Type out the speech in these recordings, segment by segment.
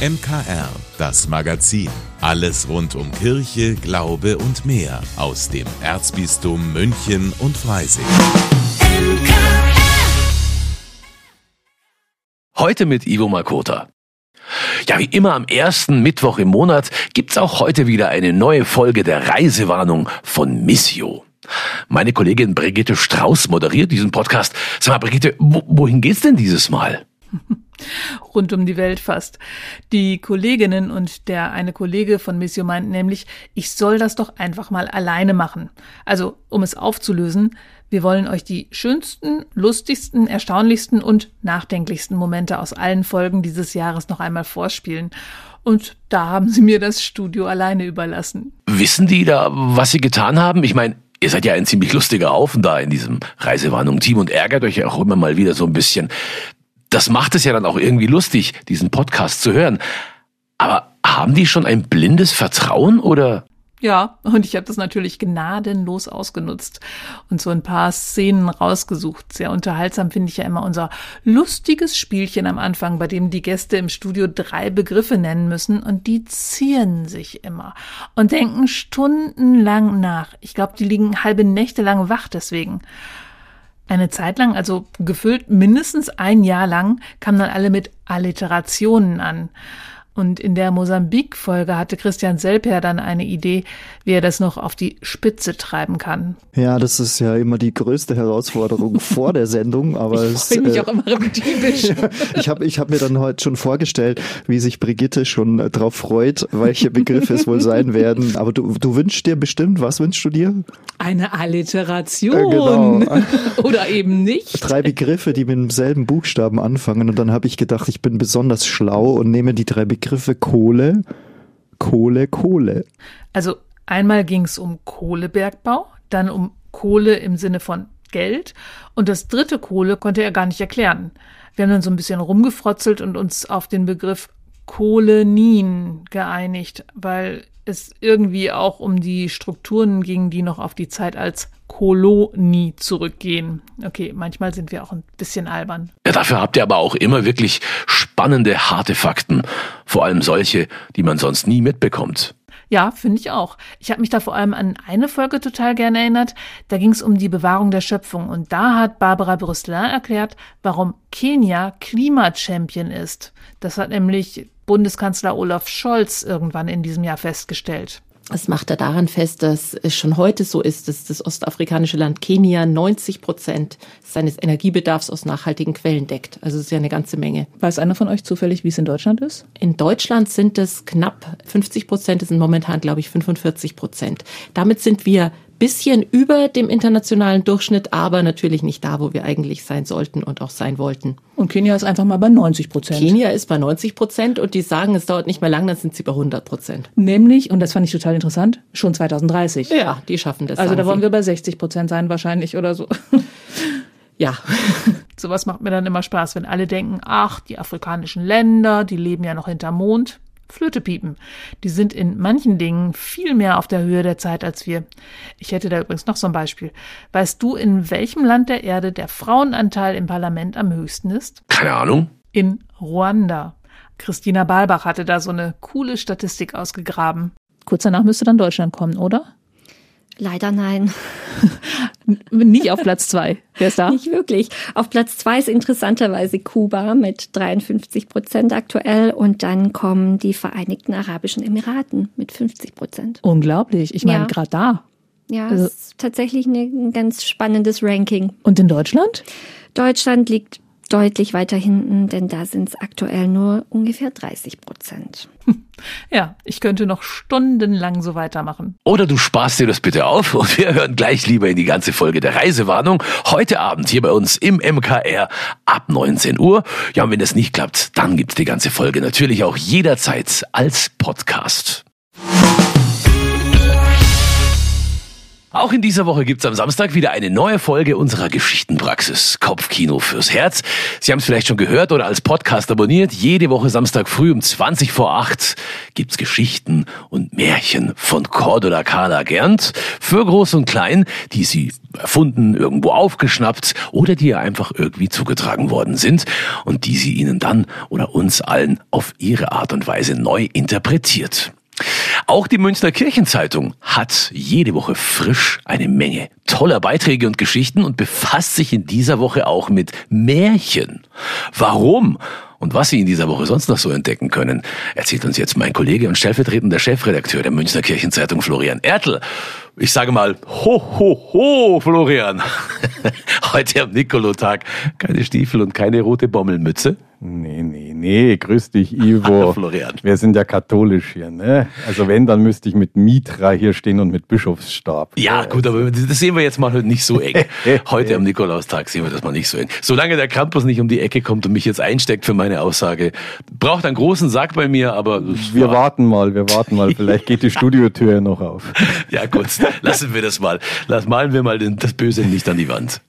MKR, das Magazin. Alles rund um Kirche, Glaube und mehr aus dem Erzbistum München und Freising. Heute mit Ivo Makota. Ja, wie immer am ersten Mittwoch im Monat gibt's auch heute wieder eine neue Folge der Reisewarnung von Missio. Meine Kollegin Brigitte Strauß moderiert diesen Podcast. Sag mal, Brigitte, wohin geht's denn dieses Mal? rund um die Welt fast. Die Kolleginnen und der eine Kollege von Missio meint nämlich, ich soll das doch einfach mal alleine machen. Also, um es aufzulösen, wir wollen euch die schönsten, lustigsten, erstaunlichsten und nachdenklichsten Momente aus allen Folgen dieses Jahres noch einmal vorspielen. Und da haben sie mir das Studio alleine überlassen. Wissen die da, was sie getan haben? Ich meine, Ihr seid ja ein ziemlich lustiger Haufen da in diesem Reisewarnung-Team und ärgert euch ja auch immer mal wieder so ein bisschen das macht es ja dann auch irgendwie lustig, diesen Podcast zu hören. Aber haben die schon ein blindes Vertrauen oder? Ja, und ich habe das natürlich gnadenlos ausgenutzt und so ein paar Szenen rausgesucht. Sehr unterhaltsam finde ich ja immer unser lustiges Spielchen am Anfang, bei dem die Gäste im Studio drei Begriffe nennen müssen und die zieren sich immer und denken stundenlang nach. Ich glaube, die liegen halbe Nächte lang wach deswegen. Eine Zeit lang, also gefüllt mindestens ein Jahr lang, kamen dann alle mit Alliterationen an. Und in der Mosambik-Folge hatte Christian Selper dann eine Idee, wie er das noch auf die Spitze treiben kann. Ja, das ist ja immer die größte Herausforderung vor der Sendung. Aber ich freue mich äh, auch immer typisch. ich habe ich hab mir dann heute schon vorgestellt, wie sich Brigitte schon äh, darauf freut, welche Begriffe es wohl sein werden. Aber du, du wünschst dir bestimmt, was wünschst du dir? Eine Alliteration. Äh, genau. Oder eben nicht. Drei Begriffe, die mit demselben Buchstaben anfangen. Und dann habe ich gedacht, ich bin besonders schlau und nehme die drei Begriffe Begriffe Kohle, Kohle, Kohle. Also einmal ging es um Kohlebergbau, dann um Kohle im Sinne von Geld und das dritte Kohle konnte er gar nicht erklären. Wir haben dann so ein bisschen rumgefrotzelt und uns auf den Begriff Kohlenien geeinigt, weil es irgendwie auch um die Strukturen ging, die noch auf die Zeit als Kolonie zurückgehen. Okay, manchmal sind wir auch ein bisschen albern. Ja, dafür habt ihr aber auch immer wirklich spannende, harte Fakten. Vor allem solche, die man sonst nie mitbekommt. Ja, finde ich auch. Ich habe mich da vor allem an eine Folge total gerne erinnert. Da ging es um die Bewahrung der Schöpfung. Und da hat Barbara Brüsselin erklärt, warum Kenia Klimachampion ist. Das hat nämlich Bundeskanzler Olaf Scholz irgendwann in diesem Jahr festgestellt. Das macht er daran fest, dass es schon heute so ist, dass das ostafrikanische Land Kenia 90 Prozent seines Energiebedarfs aus nachhaltigen Quellen deckt. Also das ist ja eine ganze Menge. Weiß einer von euch zufällig, wie es in Deutschland ist? In Deutschland sind es knapp 50 Prozent, es sind momentan, glaube ich, 45 Prozent. Damit sind wir bisschen über dem internationalen Durchschnitt, aber natürlich nicht da, wo wir eigentlich sein sollten und auch sein wollten. Und Kenia ist einfach mal bei 90 Prozent. Kenia ist bei 90 Prozent und die sagen, es dauert nicht mehr lang, dann sind sie bei 100 Prozent. Nämlich, und das fand ich total interessant, schon 2030. Ja, die schaffen das. Also da wollen sie. wir bei 60 Prozent sein wahrscheinlich oder so. Ja. Sowas macht mir dann immer Spaß, wenn alle denken, ach, die afrikanischen Länder, die leben ja noch hinterm Mond. Flöte piepen. Die sind in manchen Dingen viel mehr auf der Höhe der Zeit als wir. Ich hätte da übrigens noch so ein Beispiel. Weißt du, in welchem Land der Erde der Frauenanteil im Parlament am höchsten ist? Keine Ahnung. In Ruanda. Christina Balbach hatte da so eine coole Statistik ausgegraben. Kurz danach müsste dann Deutschland kommen, oder? Leider nein. Nicht auf Platz zwei. Wer ist da? Nicht wirklich. Auf Platz zwei ist interessanterweise Kuba mit 53 Prozent aktuell und dann kommen die Vereinigten Arabischen Emiraten mit 50 Prozent. Unglaublich. Ich meine, ja. gerade da. Ja, also, ist tatsächlich ein ganz spannendes Ranking. Und in Deutschland? Deutschland liegt deutlich weiter hinten, denn da sind es aktuell nur ungefähr 30 Prozent. Ja, ich könnte noch stundenlang so weitermachen. Oder du sparst dir das bitte auf und wir hören gleich lieber in die ganze Folge der Reisewarnung. Heute Abend hier bei uns im MKR ab 19 Uhr. Ja, und wenn das nicht klappt, dann gibt's die ganze Folge natürlich auch jederzeit als Podcast. Auch in dieser Woche gibt's am Samstag wieder eine neue Folge unserer Geschichtenpraxis Kopfkino fürs Herz. Sie haben es vielleicht schon gehört oder als Podcast abonniert. Jede Woche Samstag früh um 20 vor 8 gibt's Geschichten und Märchen von Cordula Carla Gernt für Groß und Klein, die Sie erfunden, irgendwo aufgeschnappt oder die ihr einfach irgendwie zugetragen worden sind und die Sie Ihnen dann oder uns allen auf Ihre Art und Weise neu interpretiert. Auch die Münchner Kirchenzeitung hat jede Woche frisch eine Menge toller Beiträge und Geschichten und befasst sich in dieser Woche auch mit Märchen. Warum? Und was Sie in dieser Woche sonst noch so entdecken können, erzählt uns jetzt mein Kollege und stellvertretender Chefredakteur der Münchner Kirchenzeitung Florian Ertl. Ich sage mal, ho, ho, ho, Florian. Heute am Nikolotag keine Stiefel und keine rote Bommelmütze. Nee, nee, nee, grüß dich, Ivo. Florian. Wir sind ja katholisch hier, ne? Also wenn, dann müsste ich mit Mitra hier stehen und mit Bischofsstab. Ja, gut, aber das sehen wir jetzt mal heute nicht so eng. Heute am Nikolaustag sehen wir das mal nicht so eng. Solange der Krampus nicht um die Ecke kommt und mich jetzt einsteckt für meine Aussage, braucht einen großen Sack bei mir, aber... Wir warten mal, wir warten mal. Vielleicht geht die Studiotür noch auf. Ja gut, lassen wir das mal. Lass malen wir mal das Böse nicht an die Wand.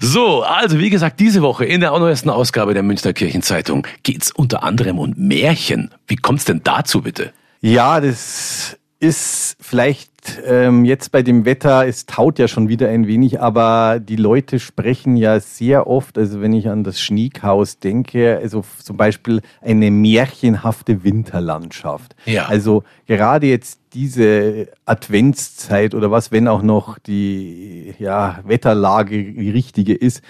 So, also wie gesagt, diese Woche in der neuesten Ausgabe der Münchner Kirchenzeitung geht's unter anderem um Märchen. Wie kommt's denn dazu bitte? Ja, das ist vielleicht ähm, jetzt bei dem Wetter, es taut ja schon wieder ein wenig, aber die Leute sprechen ja sehr oft, also wenn ich an das Schniekhaus denke, also zum Beispiel eine märchenhafte Winterlandschaft. Ja. Also gerade jetzt diese Adventszeit oder was, wenn auch noch die ja, Wetterlage die richtige ist,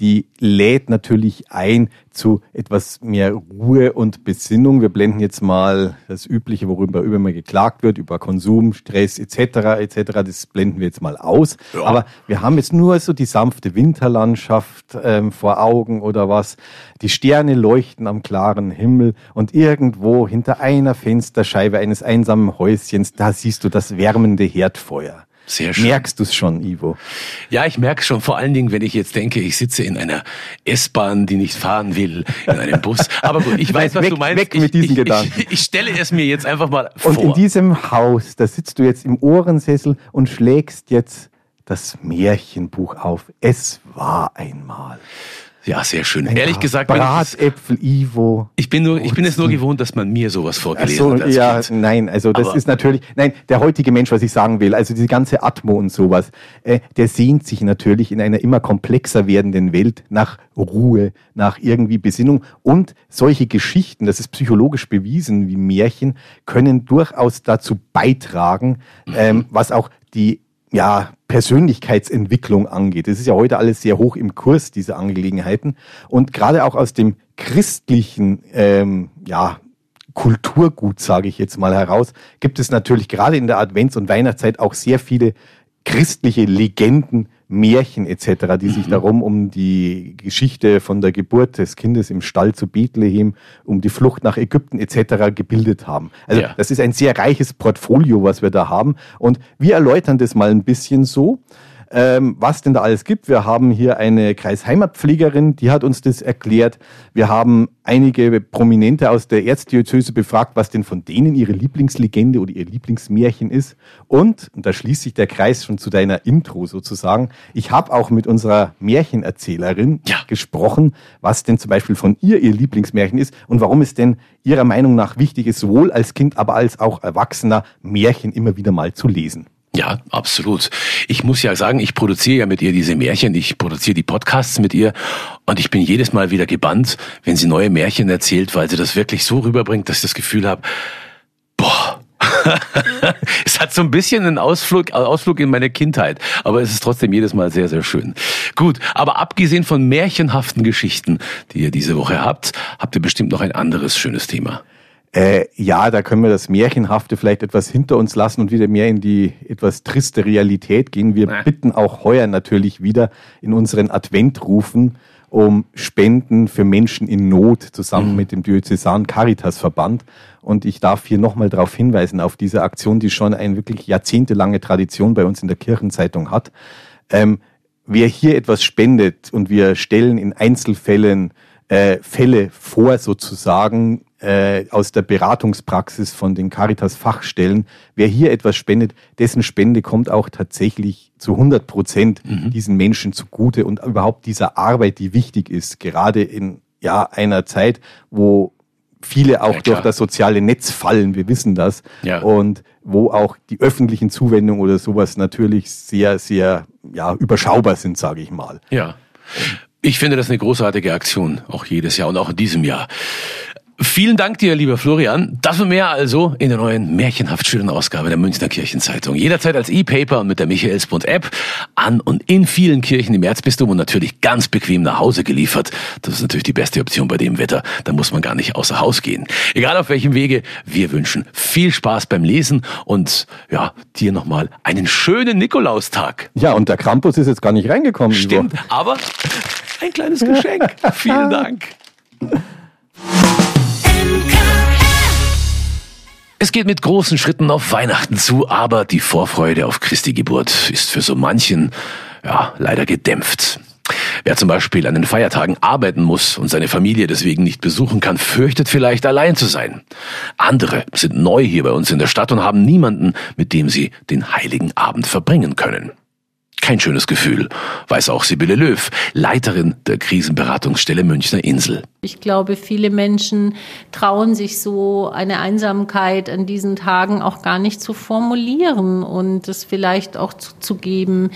die lädt natürlich ein zu etwas mehr Ruhe und Besinnung. Wir blenden jetzt mal das Übliche, worüber immer geklagt wird, über Konsum, Stress etc. etc. Das blenden wir jetzt mal aus. Ja. Aber wir haben jetzt nur so die sanfte Winterlandschaft ähm, vor Augen oder was. Die Sterne leuchten am klaren Himmel und irgendwo hinter einer Fensterscheibe eines einsamen Häuschens, da siehst du das wärmende Herdfeuer. Sehr schön. Merkst du es schon, Ivo? Ja, ich merke schon, vor allen Dingen, wenn ich jetzt denke, ich sitze in einer S-Bahn, die nicht fahren will, in einem Bus. Aber gut, ich weiß, was Weg- du meinst. weg ich, mit diesen ich, Gedanken. Ich, ich stelle es mir jetzt einfach mal Und in vor. diesem Haus, da sitzt du jetzt im Ohrensessel und schlägst jetzt das Märchenbuch auf. Es war einmal. Ja, sehr schön. Ein Ehrlich gesagt, Bratäpfel, Ivo. ich bin nur, ich bin es nur gewohnt, dass man mir sowas vorgelesen so, hat. Ja, Kind. nein, also das Aber- ist natürlich, nein, der heutige Mensch, was ich sagen will, also diese ganze Atmo und sowas, äh, der sehnt sich natürlich in einer immer komplexer werdenden Welt nach Ruhe, nach irgendwie Besinnung und solche Geschichten, das ist psychologisch bewiesen wie Märchen, können durchaus dazu beitragen, ähm, was auch die ja, Persönlichkeitsentwicklung angeht. Das ist ja heute alles sehr hoch im Kurs, diese Angelegenheiten. Und gerade auch aus dem christlichen, ähm, ja, Kulturgut, sage ich jetzt mal heraus, gibt es natürlich gerade in der Advents- und Weihnachtszeit auch sehr viele christliche Legenden, Märchen etc., die sich darum um die Geschichte von der Geburt des Kindes im Stall zu Bethlehem, um die Flucht nach Ägypten etc. gebildet haben. Also Ja. das ist ein sehr reiches Portfolio, was wir da haben. Und wir erläutern das mal ein bisschen so ähm, was denn da alles gibt. Wir haben hier eine Kreisheimatpflegerin, die hat uns das erklärt. Wir haben einige Prominente aus der Erzdiözese befragt, was denn von denen ihre Lieblingslegende oder ihr Lieblingsmärchen ist. Und, und da schließt sich der Kreis schon zu deiner Intro sozusagen, ich habe auch mit unserer Märchenerzählerin Ja. gesprochen, was denn zum Beispiel von ihr ihr Lieblingsmärchen ist und warum es denn ihrer Meinung nach wichtig ist, sowohl als Kind, aber als auch Erwachsener Märchen immer wieder mal zu lesen. Ja, absolut. Ich muss ja sagen, ich produziere ja mit ihr diese Märchen, ich produziere die Podcasts mit ihr und ich bin jedes Mal wieder gebannt, wenn sie neue Märchen erzählt, weil sie das wirklich so rüberbringt, dass ich das Gefühl habe, boah, es hat so ein bisschen einen Ausflug, Ausflug in meine Kindheit, aber es ist trotzdem jedes Mal sehr, sehr schön. Gut, aber abgesehen von märchenhaften Geschichten, die ihr diese Woche habt, habt ihr bestimmt noch ein anderes schönes Thema. Äh, ja, da können wir das Märchenhafte vielleicht etwas hinter uns lassen und wieder mehr in die etwas triste Realität gehen. Wir bitten auch heuer natürlich wieder in unseren Adventrufen um Spenden für Menschen in Not zusammen mit dem Diözesan Caritas Verband. Und ich darf hier nochmal darauf hinweisen, auf diese Aktion, die schon eine wirklich jahrzehntelange Tradition bei uns in der Kirchenzeitung hat. Ähm, wer hier etwas spendet und wir stellen in Einzelfällen äh, Fälle vor sozusagen, äh, aus der Beratungspraxis von den Caritas-Fachstellen. Wer hier etwas spendet, dessen Spende kommt auch tatsächlich zu 100 Prozent mhm. diesen Menschen zugute und überhaupt dieser Arbeit, die wichtig ist, gerade in ja, einer Zeit, wo viele auch ja, durch das soziale Netz fallen, wir wissen das. Ja. Und wo auch die öffentlichen Zuwendungen oder sowas natürlich sehr, sehr ja, überschaubar sind, sage ich mal. Ja. Ich finde das eine großartige Aktion, auch jedes Jahr und auch in diesem Jahr. Vielen Dank dir, lieber Florian. Das und mehr also in der neuen märchenhaft schönen Ausgabe der Münchner Kirchenzeitung. Jederzeit als E-Paper und mit der Michaelsbund-App an und in vielen Kirchen im Erzbistum und natürlich ganz bequem nach Hause geliefert. Das ist natürlich die beste Option bei dem Wetter. Da muss man gar nicht außer Haus gehen. Egal auf welchem Wege, wir wünschen viel Spaß beim Lesen und ja, dir nochmal einen schönen Nikolaustag. Ja, und der Krampus ist jetzt gar nicht reingekommen. Stimmt, Igor. aber ein kleines Geschenk. Vielen Dank. Es geht mit großen Schritten auf Weihnachten zu, aber die Vorfreude auf Christi Geburt ist für so manchen, ja, leider gedämpft. Wer zum Beispiel an den Feiertagen arbeiten muss und seine Familie deswegen nicht besuchen kann, fürchtet vielleicht allein zu sein. Andere sind neu hier bei uns in der Stadt und haben niemanden, mit dem sie den heiligen Abend verbringen können. Kein schönes Gefühl, weiß auch Sibylle Löw, Leiterin der Krisenberatungsstelle Münchner Insel. Ich glaube, viele Menschen trauen sich so eine Einsamkeit an diesen Tagen auch gar nicht zu formulieren und es vielleicht auch zuzugeben,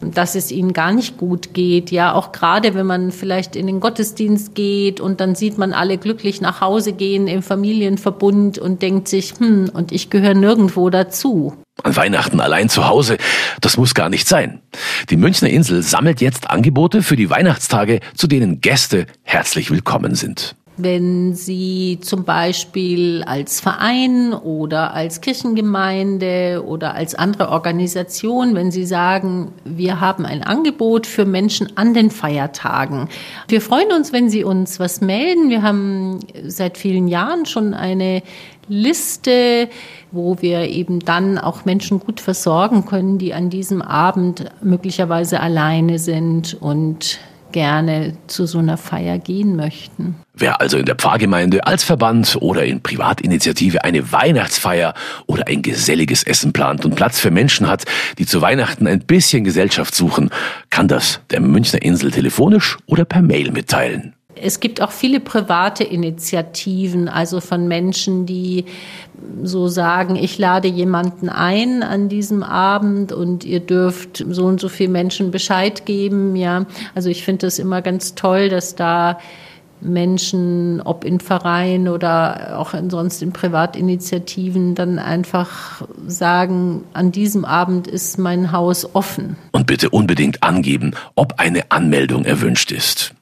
dass es ihnen gar nicht gut geht. Ja, auch gerade wenn man vielleicht in den Gottesdienst geht und dann sieht man alle glücklich nach Hause gehen im Familienverbund und denkt sich, hm, und ich gehöre nirgendwo dazu. An Weihnachten allein zu Hause, das muss gar nicht sein. Die Münchner Insel sammelt jetzt Angebote für die Weihnachtstage, zu denen Gäste herzlich willkommen sind. Wenn Sie zum Beispiel als Verein oder als Kirchengemeinde oder als andere Organisation, wenn Sie sagen, wir haben ein Angebot für Menschen an den Feiertagen. Wir freuen uns, wenn Sie uns was melden. Wir haben seit vielen Jahren schon eine Liste, wo wir eben dann auch Menschen gut versorgen können, die an diesem Abend möglicherweise alleine sind und gerne zu so einer Feier gehen möchten. Wer also in der Pfarrgemeinde als Verband oder in Privatinitiative eine Weihnachtsfeier oder ein geselliges Essen plant und Platz für Menschen hat, die zu Weihnachten ein bisschen Gesellschaft suchen, kann das der Münchner Insel telefonisch oder per Mail mitteilen. Es gibt auch viele private Initiativen, also von Menschen, die so sagen, ich lade jemanden ein an diesem Abend und ihr dürft so und so viel Menschen Bescheid geben. Ja, also ich finde es immer ganz toll, dass da Menschen, ob in Vereinen oder auch sonst in Privatinitiativen, dann einfach sagen, an diesem Abend ist mein Haus offen. Und bitte unbedingt angeben, ob eine Anmeldung erwünscht ist.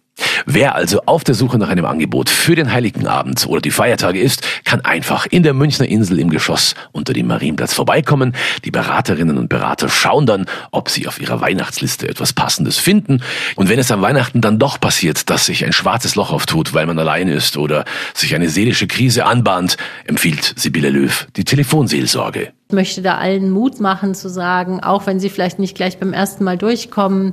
Wer also auf der Suche nach einem Angebot für den Heiligen Abend oder die Feiertage ist, kann einfach in der Münchner Insel im Geschoss unter dem Marienplatz vorbeikommen. Die Beraterinnen und Berater schauen dann, ob sie auf ihrer Weihnachtsliste etwas Passendes finden. Und wenn es am Weihnachten dann doch passiert, dass sich ein schwarzes Loch auftut, weil man allein ist oder sich eine seelische Krise anbahnt, empfiehlt Sibylle Löw die Telefonseelsorge. Ich möchte da allen Mut machen zu sagen, auch wenn sie vielleicht nicht gleich beim ersten Mal durchkommen,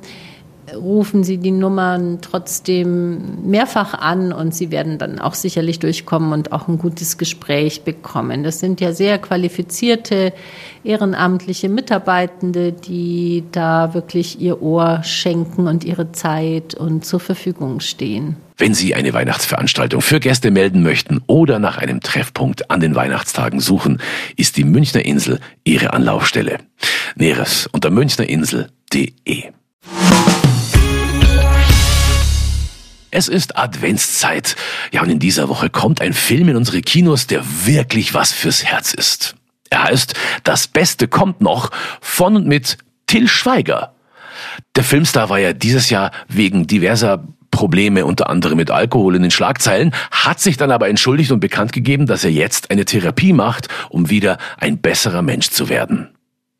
rufen Sie die Nummern trotzdem mehrfach an und Sie werden dann auch sicherlich durchkommen und auch ein gutes Gespräch bekommen. Das sind ja sehr qualifizierte ehrenamtliche Mitarbeitende, die da wirklich ihr Ohr schenken und ihre Zeit und zur Verfügung stehen. Wenn Sie eine Weihnachtsveranstaltung für Gäste melden möchten oder nach einem Treffpunkt an den Weihnachtstagen suchen, ist die Münchner Insel Ihre Anlaufstelle. Näheres unter münchnerinsel.de. Es ist Adventszeit. Ja, und in dieser Woche kommt ein Film in unsere Kinos, der wirklich was fürs Herz ist. Er heißt Das Beste kommt noch von und mit Till Schweiger. Der Filmstar war ja dieses Jahr wegen diverser Probleme unter anderem mit Alkohol in den Schlagzeilen, hat sich dann aber entschuldigt und bekannt gegeben, dass er jetzt eine Therapie macht, um wieder ein besserer Mensch zu werden.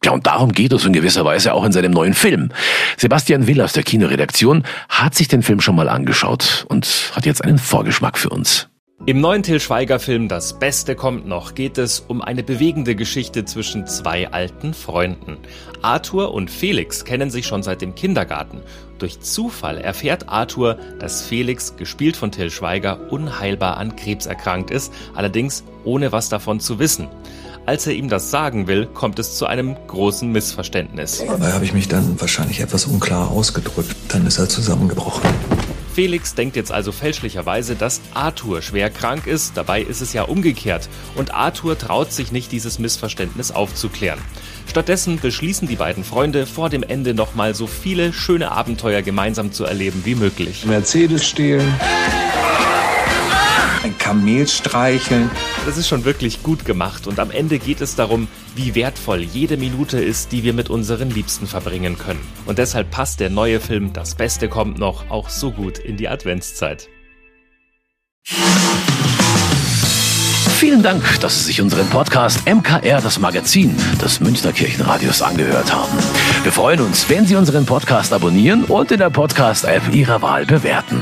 Ja, und darum geht es in gewisser Weise auch in seinem neuen Film. Sebastian Will aus der Kinoredaktion hat sich den Film schon mal angeschaut und hat jetzt einen Vorgeschmack für uns. Im neuen Till Schweiger-Film Das Beste kommt noch geht es um eine bewegende Geschichte zwischen zwei alten Freunden. Arthur und Felix kennen sich schon seit dem Kindergarten. Durch Zufall erfährt Arthur, dass Felix, gespielt von Till Schweiger, unheilbar an Krebs erkrankt ist, allerdings ohne was davon zu wissen. Als er ihm das sagen will, kommt es zu einem großen Missverständnis. Dabei habe ich mich dann wahrscheinlich etwas unklar ausgedrückt. Dann ist er zusammengebrochen. Felix denkt jetzt also fälschlicherweise, dass Arthur schwer krank ist, dabei ist es ja umgekehrt. Und Arthur traut sich nicht, dieses Missverständnis aufzuklären. Stattdessen beschließen die beiden Freunde, vor dem Ende nochmal so viele schöne Abenteuer gemeinsam zu erleben wie möglich. Mercedes stehlen. Ein Kamel streicheln. Das ist schon wirklich gut gemacht und am Ende geht es darum, wie wertvoll jede Minute ist, die wir mit unseren Liebsten verbringen können. Und deshalb passt der neue Film Das Beste kommt noch auch so gut in die Adventszeit. Vielen Dank, dass Sie sich unseren Podcast MKR, das Magazin des Münchner Kirchenradios, angehört haben. Wir freuen uns, wenn Sie unseren Podcast abonnieren und in der Podcast-App Ihrer Wahl bewerten.